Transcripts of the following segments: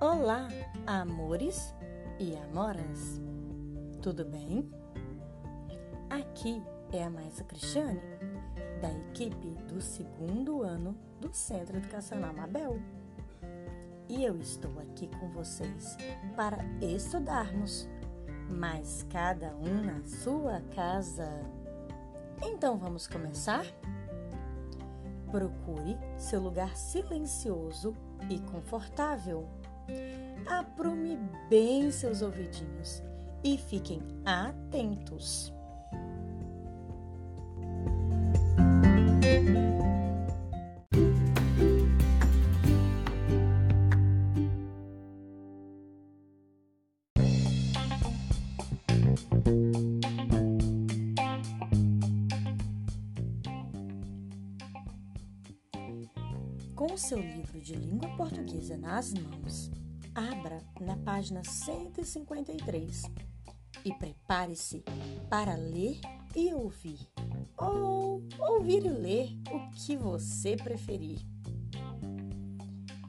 Olá, amores e amoras! Tudo bem? Aqui é a Maisa Cristiane, da equipe do segundo ano do Centro Educacional Mabel. E eu estou aqui com vocês para estudarmos, mas cada um na sua casa. Então vamos começar? Procure seu lugar silencioso e confortável Aprume bem seus ouvidinhos e fiquem atentos. De língua portuguesa nas mãos, abra na página 153 e prepare-se para ler e ouvir, ou ouvir e ler o que você preferir.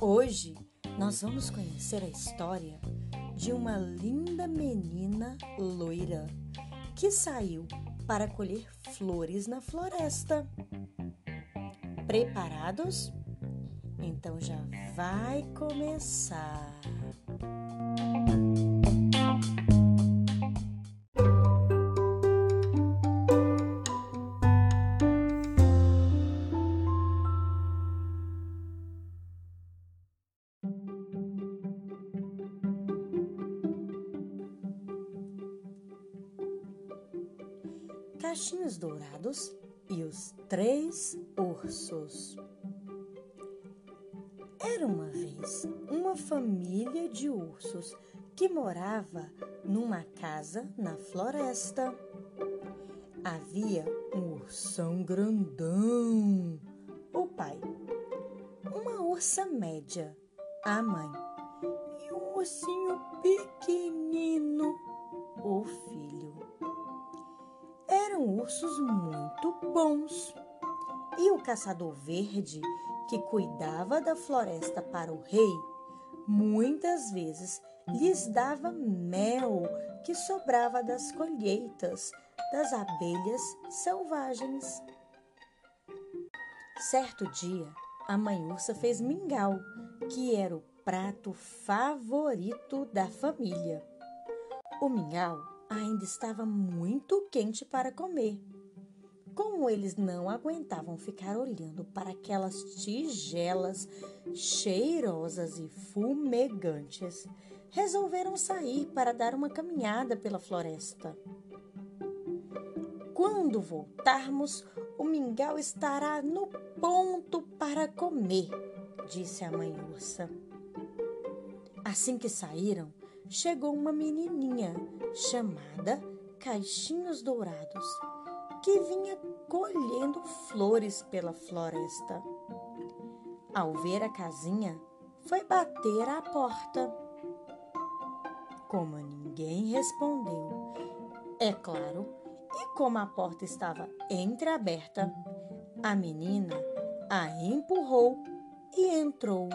Hoje nós vamos conhecer a história de uma linda menina loira que saiu para colher flores na floresta. Preparados? Então já vai começar. Caixinhos Dourados e os Três Ursos. Era uma vez uma família de ursos que morava numa casa na floresta. Havia um ursão grandão, o pai, uma ursa média, a mãe, e um ursinho pequenino, o filho. Eram ursos muito bons. E o caçador verde que cuidava da floresta para o rei, muitas vezes lhes dava mel que sobrava das colheitas das abelhas selvagens. Certo dia, a mãe ursa fez mingau, que era o prato favorito da família. O mingau ainda estava muito quente para comer como eles não aguentavam ficar olhando para aquelas tigelas cheirosas e fumegantes, resolveram sair para dar uma caminhada pela floresta. Quando voltarmos, o mingau estará no ponto para comer, disse a mãe ursa. Assim que saíram, chegou uma menininha chamada Caixinhos Dourados que vinha colhendo flores pela floresta. Ao ver a casinha, foi bater à porta. Como ninguém respondeu, é claro, e como a porta estava entreaberta, a menina a empurrou e entrou.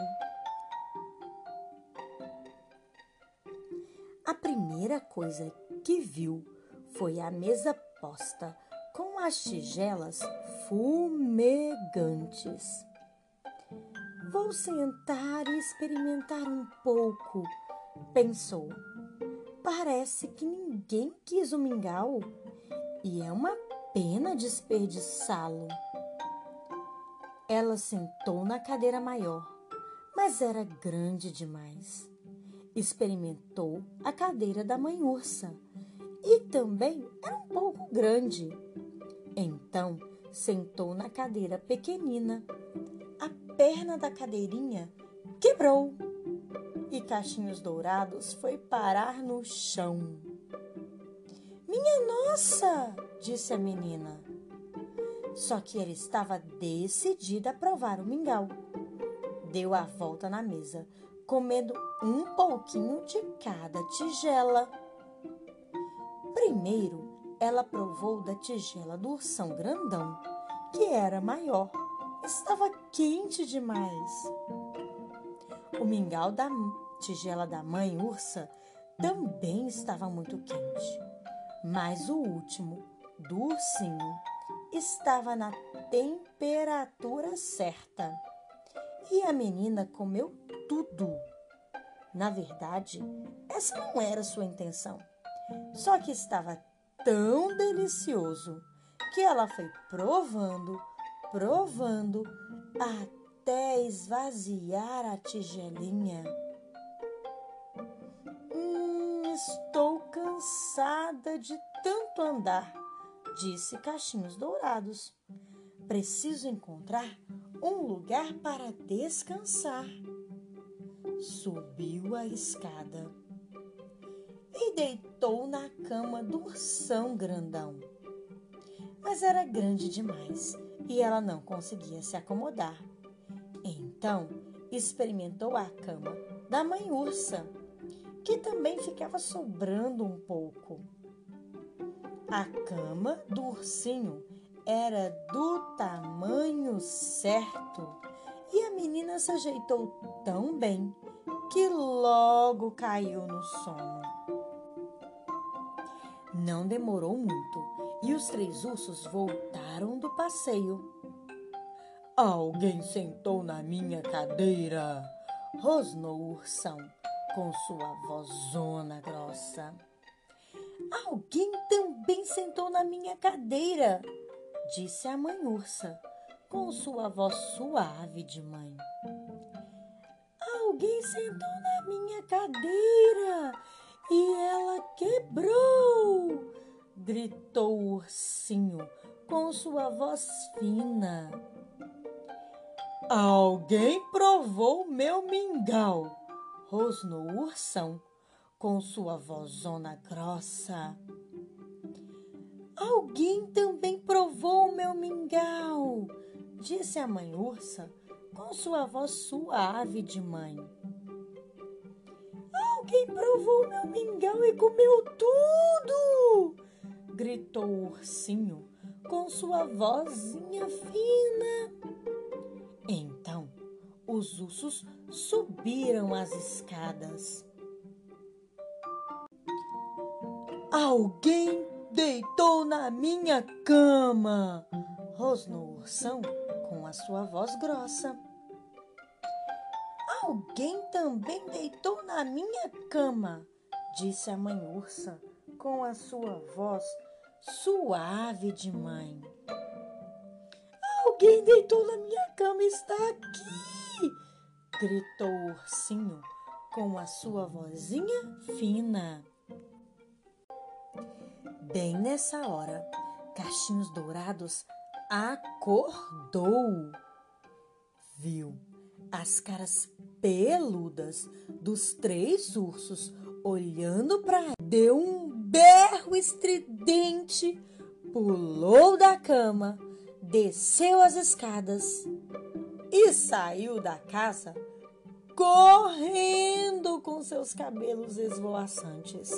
A primeira coisa que viu foi a mesa posta as tigelas fumegantes. Vou sentar e experimentar um pouco, pensou. Parece que ninguém quis o mingau e é uma pena desperdiçá-lo. Ela sentou na cadeira maior, mas era grande demais. Experimentou a cadeira da mãe ursa e também era um pouco grande. Então sentou na cadeira pequenina. A perna da cadeirinha quebrou e Caixinhos Dourados foi parar no chão. Minha nossa! disse a menina. Só que ela estava decidida a provar o mingau. Deu a volta na mesa, comendo um pouquinho de cada tigela. Primeiro, ela provou da tigela do ursão grandão, que era maior. Estava quente demais. O mingau da tigela da mãe ursa também estava muito quente, mas o último, do ursinho, estava na temperatura certa. E a menina comeu tudo. Na verdade, essa não era sua intenção. Só que estava tão delicioso que ela foi provando, provando, até esvaziar a tigelinha. Hum, estou cansada de tanto andar, disse Cachinhos Dourados. Preciso encontrar um lugar para descansar. Subiu a escada e deitou na cama do ursão grandão. Mas era grande demais e ela não conseguia se acomodar. Então experimentou a cama da mãe ursa, que também ficava sobrando um pouco. A cama do ursinho era do tamanho certo e a menina se ajeitou tão bem que logo caiu no sono. Não demorou muito e os três ursos voltaram do passeio. Alguém sentou na minha cadeira, rosnou o ursão com sua vozona grossa. Alguém também sentou na minha cadeira, disse a mãe ursa com sua voz suave de mãe. Alguém sentou na minha cadeira e ela quebrou! gritou o ursinho com sua voz fina. Alguém provou meu mingau, rosnou o ursão com sua vozona grossa. Alguém também provou meu mingau, disse a mãe ursa com sua voz suave de mãe. Alguém provou meu mingau e comeu tudo! gritou o ursinho com sua vozinha fina. Então os ursos subiram as escadas. Alguém deitou na minha cama! rosnou o ursão com a sua voz grossa. Alguém também deitou na minha cama, disse a mãe ursa com a sua voz suave de mãe. Alguém deitou na minha cama está aqui! gritou o ursinho com a sua vozinha fina. Bem nessa hora, Cachinhos Dourados acordou. Viu as caras peludas dos três ursos olhando para deu um berro estridente, pulou da cama, desceu as escadas e saiu da casa correndo com seus cabelos esvoaçantes.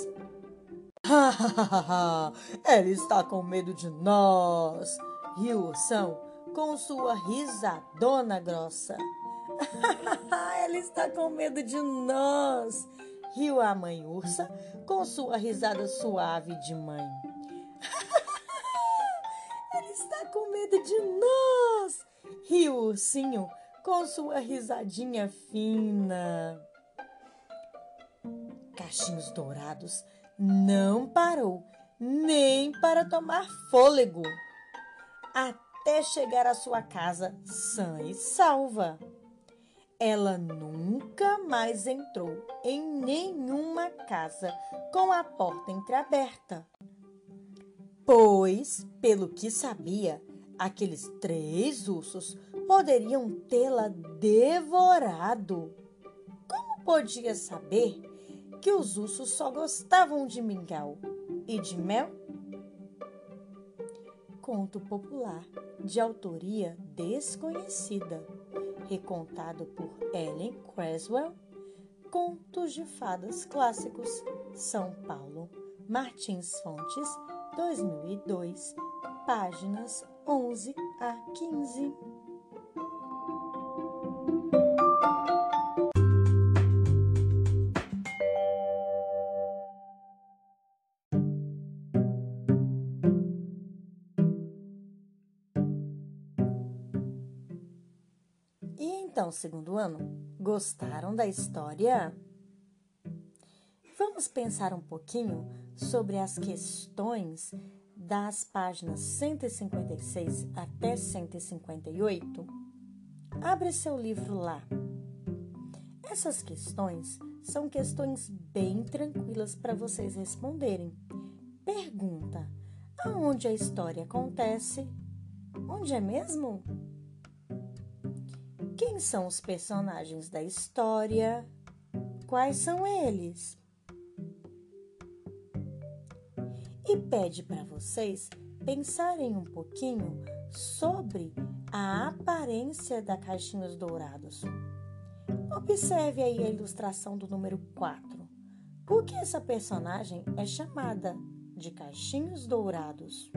Ela está com medo de nós, riu o ursão com sua risadona grossa. Ela está com medo de nós, riu a mãe ursa com sua risada suave de mãe. Ela está com medo de nós, riu o ursinho com sua risadinha fina. Cachinhos dourados não parou nem para tomar fôlego até chegar à sua casa sã e salva. Ela nunca mais entrou em nenhuma casa com a porta entreaberta, pois, pelo que sabia, aqueles três ursos poderiam tê-la devorado. Como podia saber que os ursos só gostavam de mingau e de mel? Conto popular de autoria desconhecida, recontado por Ellen Creswell, Contos de Fadas Clássicos, São Paulo, Martins Fontes, 2002, páginas 11 a 15. Então, segundo ano, gostaram da história? Vamos pensar um pouquinho sobre as questões das páginas 156 até 158? Abre seu livro lá. Essas questões são questões bem tranquilas para vocês responderem. Pergunta: aonde a história acontece? Onde é mesmo? Quem são os personagens da história? Quais são eles? E pede para vocês pensarem um pouquinho sobre a aparência da Caixinhos Dourados. Observe aí a ilustração do número 4. Por que essa personagem é chamada de Caixinhos Dourados?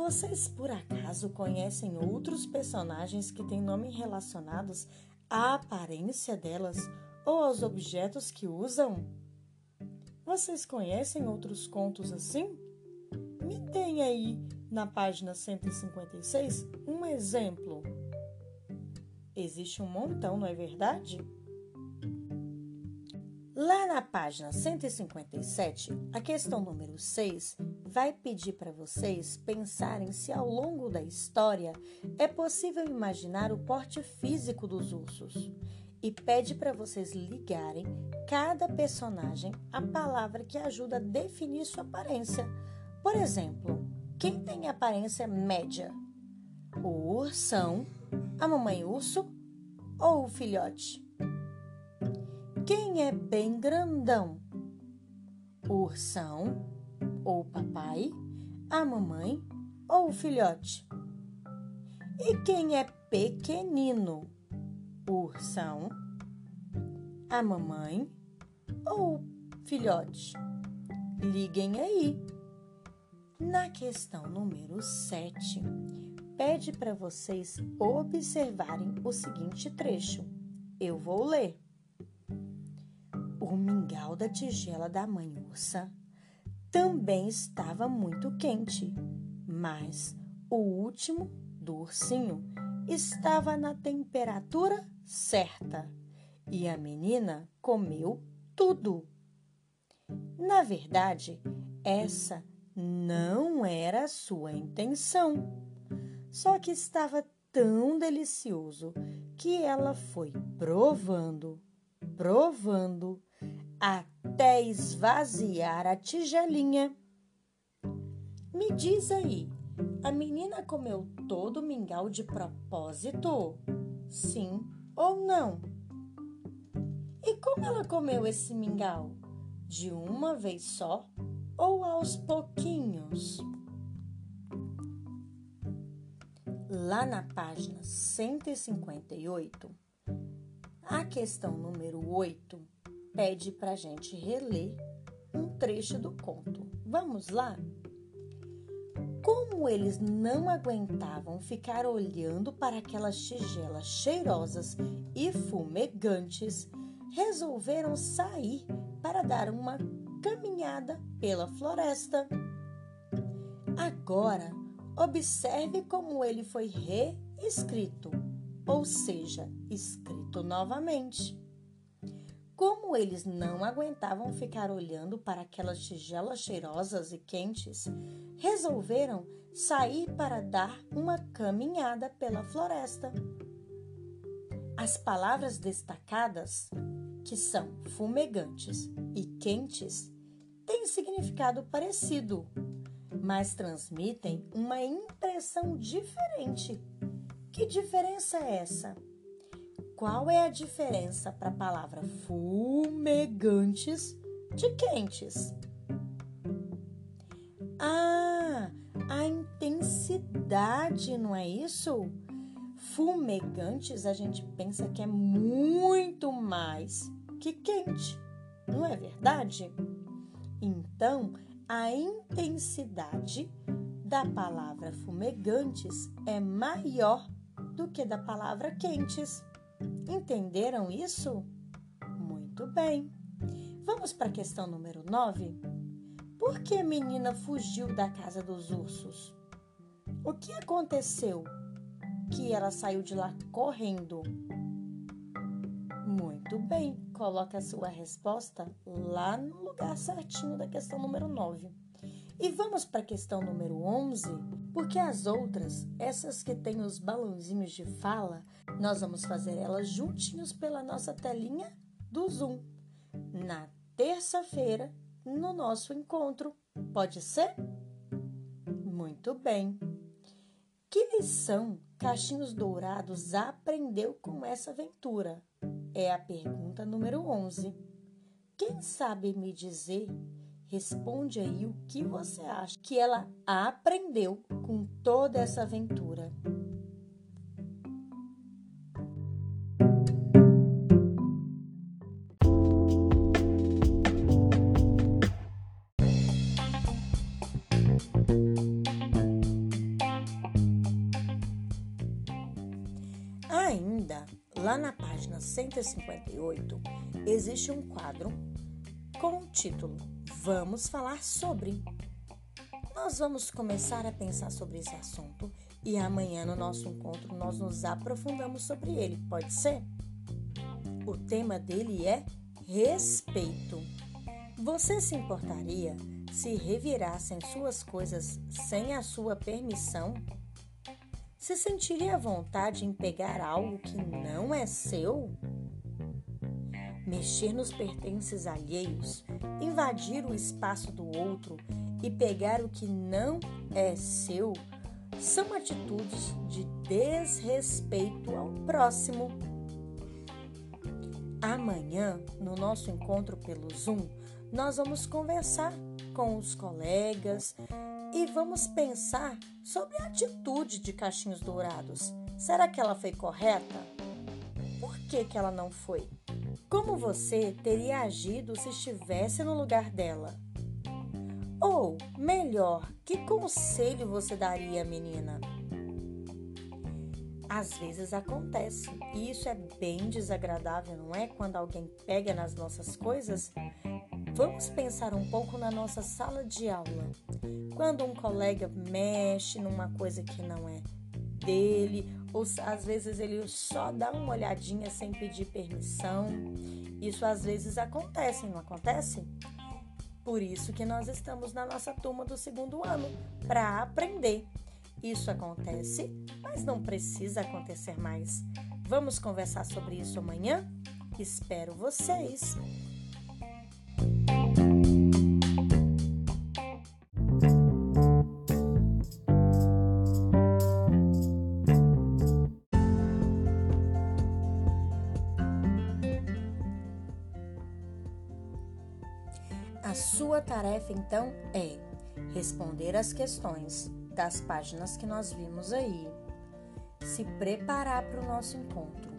Vocês por acaso conhecem outros personagens que têm nome relacionados à aparência delas ou aos objetos que usam? Vocês conhecem outros contos assim? Me deem aí na página 156 um exemplo. Existe um montão, não é verdade? Lá na página 157, a questão número 6 vai pedir para vocês pensarem se ao longo da história é possível imaginar o porte físico dos ursos e pede para vocês ligarem cada personagem à palavra que ajuda a definir sua aparência. Por exemplo, quem tem aparência média? O ursão, a mamãe urso ou o filhote? Quem é bem grandão? O ursão ou o papai, a mamãe ou o filhote? E quem é pequenino? O ursão, a mamãe ou o filhote? Liguem aí. Na questão número 7, pede para vocês observarem o seguinte trecho. Eu vou ler. O mingau da tigela da mãe ursa também estava muito quente, mas o último do ursinho estava na temperatura certa e a menina comeu tudo. Na verdade, essa não era a sua intenção, só que estava tão delicioso que ela foi provando, provando até esvaziar a tigelinha. Me diz aí, a menina comeu todo o mingau de propósito? Sim ou não? E como ela comeu esse mingau? De uma vez só ou aos pouquinhos? Lá na página 158, a questão número 8 pede para a gente reler um trecho do conto. Vamos lá? Como eles não aguentavam ficar olhando para aquelas tigelas cheirosas e fumegantes, resolveram sair para dar uma caminhada pela floresta. Agora, observe como ele foi reescrito, ou seja, escrito novamente. Como eles não aguentavam ficar olhando para aquelas tigelas cheirosas e quentes, resolveram sair para dar uma caminhada pela floresta. As palavras destacadas, que são fumegantes e quentes, têm significado parecido, mas transmitem uma impressão diferente. Que diferença é essa? Qual é a diferença para a palavra fumegantes de quentes? Ah, a intensidade, não é isso? Fumegantes a gente pensa que é muito mais que quente, não é verdade? Então, a intensidade da palavra fumegantes é maior do que da palavra quentes. Entenderam isso? Muito bem. Vamos para a questão número 9? Por que a menina fugiu da casa dos ursos? O que aconteceu que ela saiu de lá correndo? Muito bem, coloque a sua resposta lá no lugar certinho da questão número 9. E vamos para a questão número 11, porque as outras, essas que têm os balãozinhos de fala, nós vamos fazer elas juntinhos pela nossa telinha do Zoom. Na terça-feira, no nosso encontro. Pode ser? Muito bem. Que lição Cachinhos Dourados aprendeu com essa aventura? É a pergunta número 11. Quem sabe me dizer? Responde aí o que você acha que ela aprendeu com toda essa aventura. Lá na página 158, existe um quadro com o título Vamos falar sobre. Nós vamos começar a pensar sobre esse assunto e amanhã no nosso encontro nós nos aprofundamos sobre ele, pode ser? O tema dele é respeito. Você se importaria se revirassem suas coisas sem a sua permissão? Se sentiria vontade em pegar algo que não é seu? Mexer nos pertences alheios, invadir o espaço do outro e pegar o que não é seu são atitudes de desrespeito ao próximo. Amanhã, no nosso encontro pelo Zoom, nós vamos conversar com os colegas e vamos pensar sobre a atitude de Caixinhos Dourados. Será que ela foi correta? Por que, que ela não foi? Como você teria agido se estivesse no lugar dela? Ou, melhor, que conselho você daria, menina? Às vezes acontece, e isso é bem desagradável, não é? Quando alguém pega nas nossas coisas Vamos pensar um pouco na nossa sala de aula. Quando um colega mexe numa coisa que não é dele, ou às vezes ele só dá uma olhadinha sem pedir permissão. Isso às vezes acontece, não acontece? Por isso que nós estamos na nossa turma do segundo ano, para aprender. Isso acontece, mas não precisa acontecer mais. Vamos conversar sobre isso amanhã? Espero vocês! Tarefa então é responder as questões das páginas que nós vimos aí, se preparar para o nosso encontro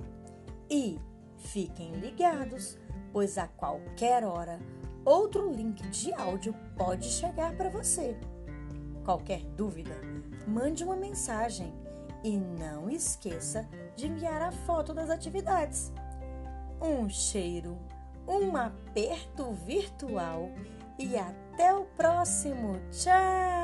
e fiquem ligados, pois a qualquer hora outro link de áudio pode chegar para você. Qualquer dúvida, mande uma mensagem e não esqueça de enviar a foto das atividades. Um cheiro um aperto virtual e até o próximo. Tchau!